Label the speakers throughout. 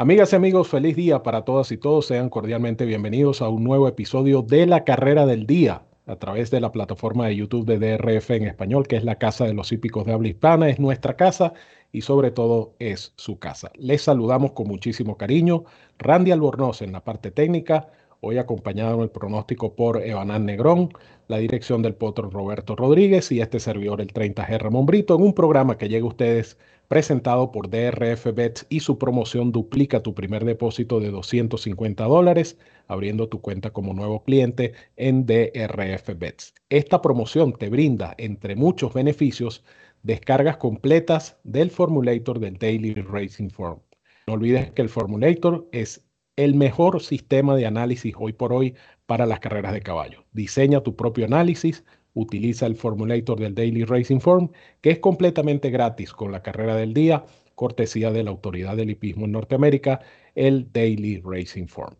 Speaker 1: Amigas y amigos, feliz día para todas y todos. Sean cordialmente bienvenidos a un nuevo episodio de La Carrera del Día a través de la plataforma de YouTube de DRF en español, que es la casa de los hípicos de habla hispana, es nuestra casa y sobre todo es su casa. Les saludamos con muchísimo cariño. Randy Albornoz en la parte técnica, hoy acompañado en el pronóstico por Evanán Negrón, la dirección del potro Roberto Rodríguez y este servidor el 30G Ramón Brito en un programa que llega a ustedes presentado por DRF Bets y su promoción duplica tu primer depósito de 250 dólares abriendo tu cuenta como nuevo cliente en DRF Bets. Esta promoción te brinda, entre muchos beneficios, descargas completas del formulator del Daily Racing Form. No olvides que el formulator es el mejor sistema de análisis hoy por hoy para las carreras de caballo. Diseña tu propio análisis, utiliza el formulator del Daily Racing Form, que es completamente gratis con la carrera del día, cortesía de la Autoridad del Hipismo en Norteamérica, el Daily Racing Form.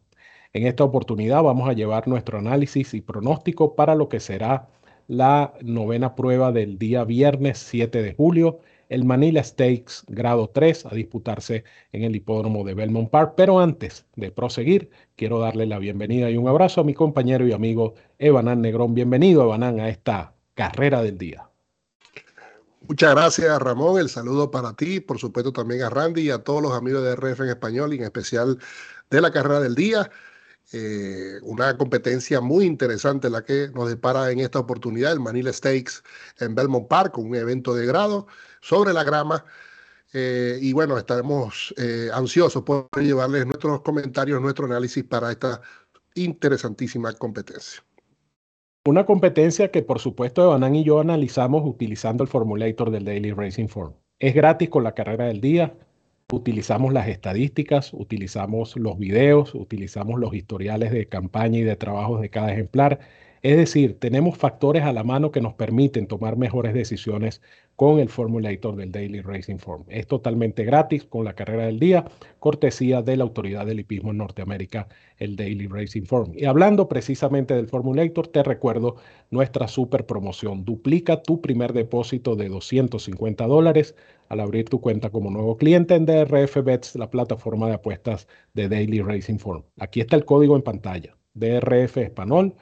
Speaker 1: En esta oportunidad vamos a llevar nuestro análisis y pronóstico para lo que será la novena prueba del día viernes 7 de julio el Manila Stakes grado 3 a disputarse en el hipódromo de Belmont Park. Pero antes de proseguir, quiero darle la bienvenida y un abrazo a mi compañero y amigo Evanán Negrón. Bienvenido, Evanán, a esta carrera del día.
Speaker 2: Muchas gracias, Ramón. El saludo para ti, por supuesto también a Randy y a todos los amigos de RF en español y en especial de la carrera del día. Eh, una competencia muy interesante la que nos depara en esta oportunidad, el Manila Stakes en Belmont Park, un evento de grado sobre la grama. Eh, y bueno, estaremos eh, ansiosos por llevarles nuestros comentarios, nuestro análisis para esta interesantísima competencia.
Speaker 1: Una competencia que por supuesto Evanán y yo analizamos utilizando el formulator del Daily Racing Form. Es gratis con la carrera del día, utilizamos las estadísticas, utilizamos los videos, utilizamos los historiales de campaña y de trabajos de cada ejemplar es decir, tenemos factores a la mano que nos permiten tomar mejores decisiones con el formulator del Daily Racing Form. Es totalmente gratis con la carrera del día, cortesía de la Autoridad del Hipismo en Norteamérica, el Daily Racing Form. Y hablando precisamente del formulator, te recuerdo nuestra super promoción. Duplica tu primer depósito de 250 dólares al abrir tu cuenta como nuevo cliente en DRF Bets, la plataforma de apuestas de Daily Racing Form. Aquí está el código en pantalla. DRF Español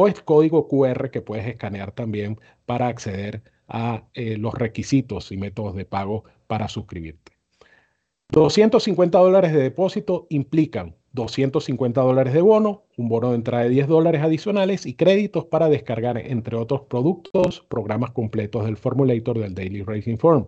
Speaker 1: o el código QR que puedes escanear también para acceder a eh, los requisitos y métodos de pago para suscribirte. 250 dólares de depósito implican 250 dólares de bono, un bono de entrada de 10 dólares adicionales y créditos para descargar, entre otros productos, programas completos del formulator del Daily Racing Form.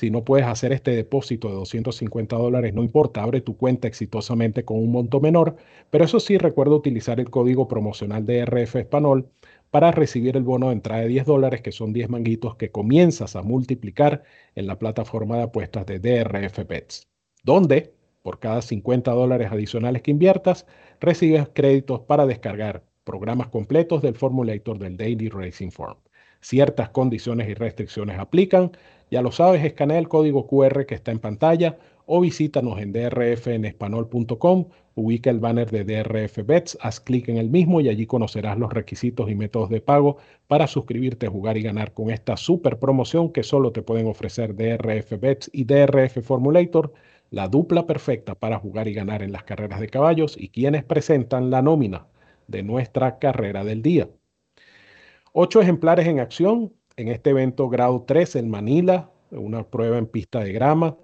Speaker 1: Si no puedes hacer este depósito de 250 dólares, no importa, abre tu cuenta exitosamente con un monto menor, pero eso sí, recuerda utilizar el código promocional de RF Español para recibir el bono de entrada de 10 dólares, que son 10 manguitos que comienzas a multiplicar en la plataforma de apuestas de DRF Bets, donde por cada 50 dólares adicionales que inviertas, recibes créditos para descargar programas completos del formulator del Daily Racing Form. Ciertas condiciones y restricciones aplican. Ya lo sabes, escanea el código QR que está en pantalla o visítanos en drfenespanol.com, ubica el banner de DRF Bets, haz clic en el mismo y allí conocerás los requisitos y métodos de pago para suscribirte, jugar y ganar con esta super promoción que solo te pueden ofrecer DRF Bets y DRF Formulator, la dupla perfecta para jugar y ganar en las carreras de caballos y quienes presentan la nómina de nuestra carrera del día. Ocho ejemplares en acción, en este evento grado 3 en Manila, una prueba en pista de grama,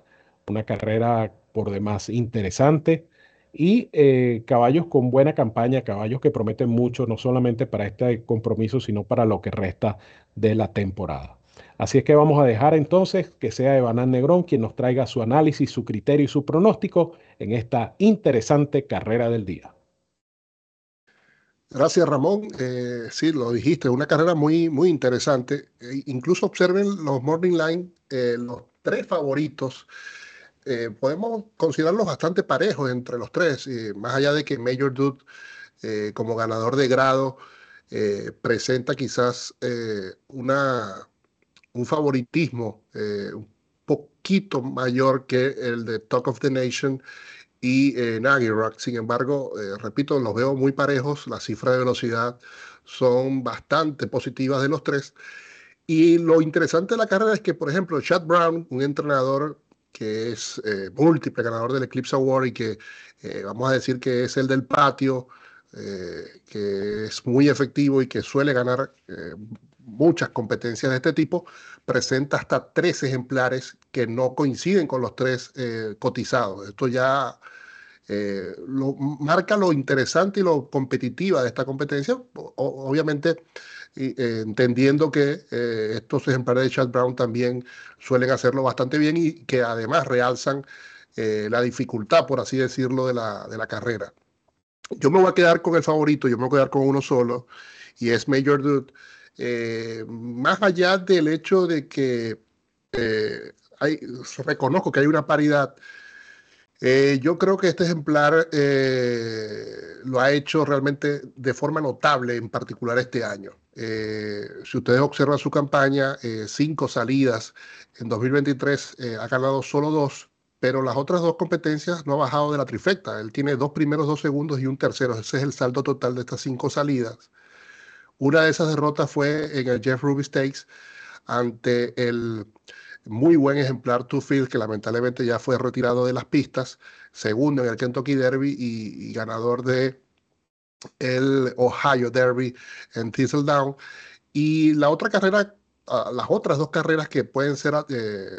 Speaker 1: una carrera por demás interesante y eh, caballos con buena campaña, caballos que prometen mucho, no solamente para este compromiso, sino para lo que resta de la temporada. Así es que vamos a dejar entonces que sea Evanán Negrón quien nos traiga su análisis, su criterio y su pronóstico en esta interesante carrera del día.
Speaker 2: Gracias, Ramón. Eh, sí, lo dijiste, una carrera muy, muy interesante. E incluso observen los Morning Line, eh, los tres favoritos. Eh, podemos considerarlos bastante parejos entre los tres, más allá de que Major Dude, como ganador de grado, presenta quizás una, un favoritismo un poquito mayor que el de Talk of the Nation y eh, Rock. Sin embargo, eh, repito, los veo muy parejos, las cifras de velocidad son bastante positivas de los tres. Y lo interesante de la carrera es que, por ejemplo, Chad Brown, un entrenador que es eh, múltiple ganador del Eclipse Award y que eh, vamos a decir que es el del patio, que es muy efectivo y que suele ganar muchas competencias de este tipo, presenta hasta tres ejemplares que no coinciden con los tres cotizados. Esto ya lo, marca lo interesante y lo competitiva de esta competencia. obviamente eh, entendiendo que eh, estos ejemplares de Chad Brown también suelen hacerlo bastante bien y que además realzan eh, la dificultad, por así decirlo, de la, de la carrera. Yo me voy a quedar con el favorito, yo me voy a quedar con uno solo, y es Major Dude. más allá del hecho de que reconozco que hay una paridad, yo creo que este ejemplar lo ha hecho realmente de forma notable, en particular este año. Eh, si ustedes observan su campaña, eh, cinco salidas en 2023 eh, ha ganado solo dos, pero las otras dos competencias no ha bajado de la trifecta. Él tiene dos primeros, dos segundos y un tercero. Ese es el saldo total de estas cinco salidas. Una de esas derrotas fue en el Jeff Ruby Stakes ante el muy buen ejemplar Two Field, que lamentablemente ya fue retirado de las pistas. Segundo en el Kentucky Derby y ganador de el Ohio Derby en Thistledown. Y la otra carrera, ah, las otras dos carreras que pueden ser eh,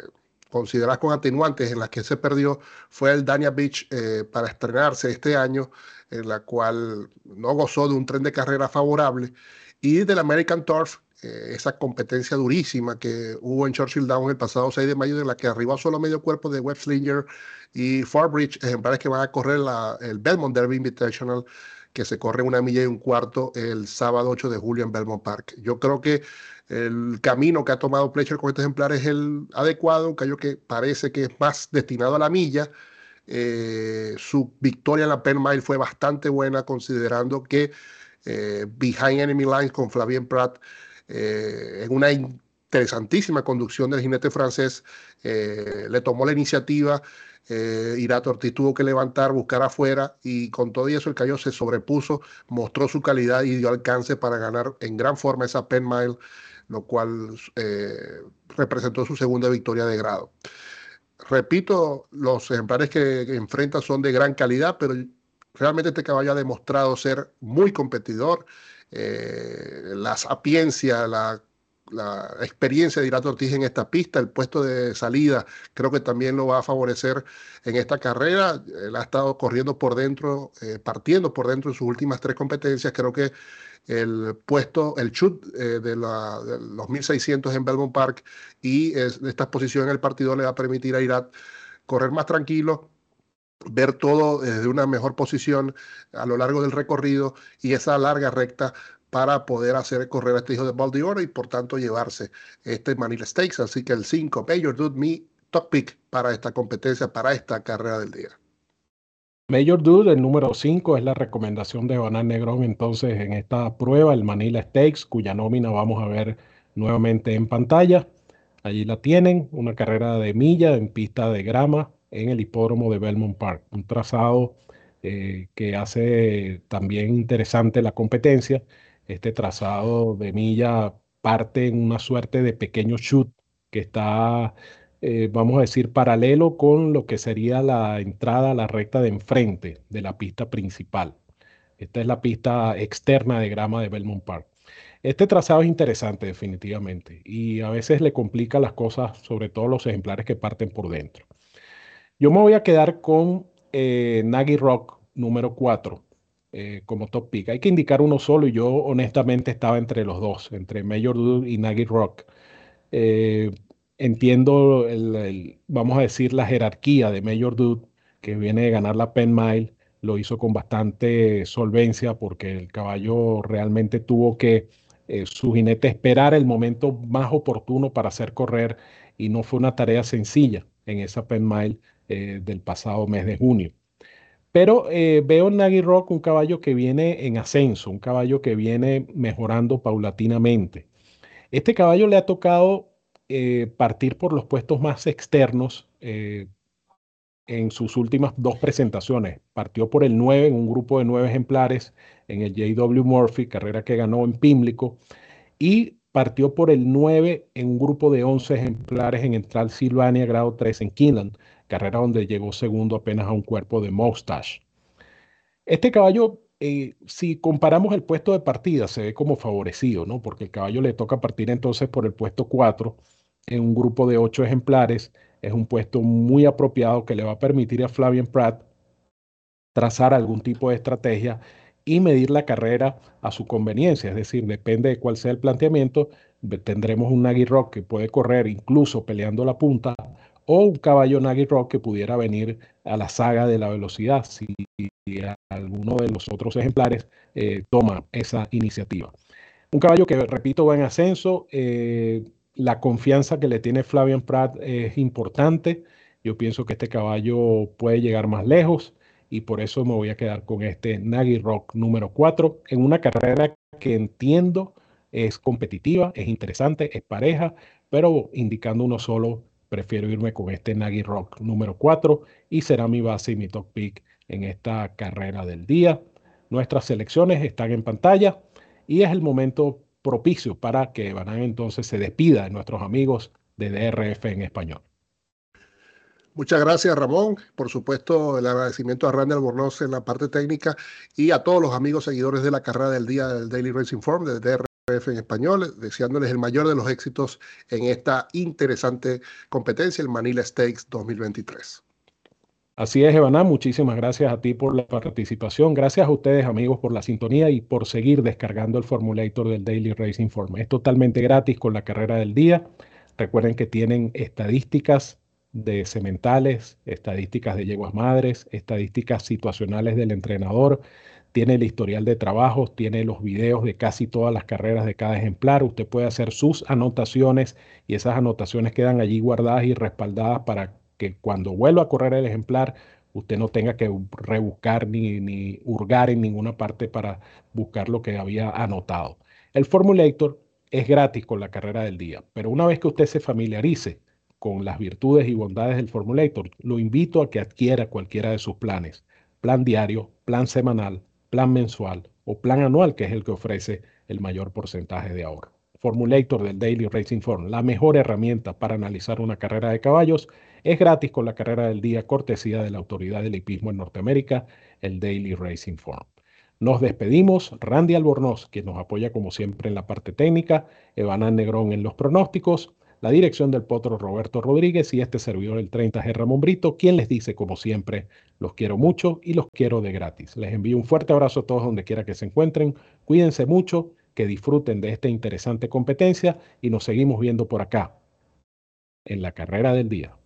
Speaker 2: consideradas con atenuantes en las que se perdió fue el Dania Beach eh, para estrenarse este año, en la cual no gozó de un tren de carrera favorable, y del American Turf, esa competencia durísima que hubo en Churchill Down el pasado 6 de mayo, en la que arribó solo medio cuerpo de Web Slinger y Farbridge, ejemplares que van a correr el Belmont Derby Invitational que se corre una milla y un cuarto el sábado 8 de julio en Belmont Park. Yo creo que el camino que ha tomado Fletcher con este ejemplar es el adecuado, un callo que parece que es más destinado a la milla. Eh, su victoria en la Penn Mile fue bastante buena, considerando que eh, Behind Enemy Lines con Flavien Prat, eh, en una interesantísima conducción del jinete francés, le tomó la iniciativa eh, Irato Ortiz tuvo que levantar, buscar afuera y con todo eso el Cayo se sobrepuso, mostró su calidad y dio alcance para ganar en gran forma esa Penn Mile, lo cual eh, representó su segunda victoria de grado. Repito, los ejemplares que, enfrenta son de gran calidad, pero realmente este caballo ha demostrado ser muy competidor. Eh, la sapiencia, la la experiencia de Irato Ortiz en esta pista, el puesto de salida, creo que también lo va a favorecer en esta carrera. Él ha estado corriendo por dentro, eh, partiendo por dentro en sus últimas tres competencias. Creo que el puesto, el chut eh, de, los 1600 en Belmont Park y esta posición en el partido le va a permitir a Irat correr más tranquilo, ver todo desde una mejor posición a lo largo del recorrido y esa larga recta para poder hacer correr a este hijo de Baldiora y por tanto llevarse este Manila Stakes. Así que el 5, Major Dude, mi top pick para esta competencia, para esta carrera del día.
Speaker 1: Major Dude, el número 5, es la recomendación de Banan Negrón entonces en esta prueba, el Manila Stakes, cuya nómina vamos a ver nuevamente en pantalla. Allí la tienen, una carrera de milla en pista de grama en el hipódromo de Belmont Park, un trazado eh, que hace también interesante la competencia este trazado de milla parte en una suerte de pequeño shoot que está, eh, vamos a decir, paralelo con lo que sería la entrada a la recta de enfrente de la pista principal. Esta es la pista externa de grama de Belmont Park. Este trazado es interesante definitivamente y a veces le complica las cosas, sobre todo los ejemplares que parten por dentro. Yo me voy a quedar con eh, Nagy Rock número 4. Eh, como top pick. Hay que indicar uno solo y yo honestamente estaba entre los dos, entre Major Dude y Nagy Rock. Eh, entiendo, el, vamos a decir, la jerarquía de Major Dude, que viene de ganar la Penn Mile, lo hizo con bastante solvencia porque el caballo realmente tuvo que eh, su jinete esperar el momento más oportuno para hacer correr y no fue una tarea sencilla en esa Penn Mile del pasado mes de junio. Pero eh, veo en Nagui Rock un caballo que viene en ascenso, un caballo que viene mejorando paulatinamente. Este caballo le ha tocado eh, partir por los puestos más externos eh, en sus últimas dos presentaciones. Partió por el 9 en un grupo de nueve ejemplares en el JW Murphy, carrera que ganó en Pímlico, y partió por el 9 en un grupo de 11 ejemplares en Entral Silvania, grado 3 en Kinland, carrera donde llegó segundo apenas a un cuerpo de Mustache. Este caballo, eh, si comparamos el puesto de partida, se ve como favorecido, ¿no? Porque el caballo le toca partir entonces por el puesto 4 en un grupo de 8 ejemplares. Es un puesto muy apropiado que le va a permitir a Flavian Pratt trazar algún tipo de estrategia y medir la carrera a su conveniencia, es decir, depende de cuál sea el planteamiento, tendremos un Nagui Rock que puede correr incluso peleando la punta o un caballo Nagui Rock que pudiera venir a la saga de la velocidad si alguno de los otros ejemplares eh, toma esa iniciativa. Un caballo que, repito, va en ascenso. Eh, la confianza que le tiene Flavian Pratt es importante. Yo pienso que este caballo puede llegar más lejos y por eso me voy a quedar con este Nagui Rock número 4 en una carrera que entiendo es competitiva, es interesante, es pareja, pero indicando uno solo, prefiero irme con este Nagui Rock número 4 y será mi base y mi top pick en esta carrera del día. Nuestras selecciones están en pantalla y es el momento propicio para que Banán entonces se despida de nuestros amigos de DRF en español.
Speaker 2: Muchas gracias, Ramón. Por supuesto, el agradecimiento a Randy Albornoz en la parte técnica y a todos los amigos seguidores de la carrera del día del Daily Racing Form, de DRF en español, deseándoles el mayor de los éxitos en esta interesante competencia, el Manila Stakes 2023.
Speaker 1: Así es, Evaná, muchísimas gracias a ti por la participación. Gracias a ustedes, amigos, por la sintonía y por seguir descargando el formulator del Daily Racing Form. Es totalmente gratis con la carrera del día. Recuerden que tienen estadísticas de sementales, estadísticas de yeguas madres, estadísticas situacionales del entrenador, tiene el historial de trabajos, tiene los videos de casi todas las carreras de cada ejemplar. Usted puede hacer sus anotaciones y esas anotaciones quedan allí guardadas y respaldadas para que cuando vuelva a correr el ejemplar, usted no tenga que rebuscar ni, ni hurgar en ninguna parte para buscar lo que había anotado. El Formulator es gratis con la carrera del día, pero una vez que usted se familiarice con las virtudes y bondades del Formulator, lo invito a que adquiera cualquiera de sus planes. Plan diario, plan semanal, plan mensual o plan anual, que es el que ofrece el mayor porcentaje de ahorro. Formulator del Daily Racing Form, la mejor herramienta para analizar una carrera de caballos, es gratis con la carrera del día, cortesía de la autoridad del hipismo en Norteamérica, el Daily Racing Form. Nos despedimos. Randy Albornoz, que nos apoya como siempre en la parte técnica, Evanán Negrón en los pronósticos, la dirección del potro Roberto Rodríguez y este servidor el 30G Ramón Brito, quien les dice como siempre, los quiero mucho y los quiero de gratis. Les envío un fuerte abrazo a todos donde quiera que se encuentren. Cuídense mucho, que disfruten de esta interesante competencia y nos seguimos viendo por acá en la carrera del día.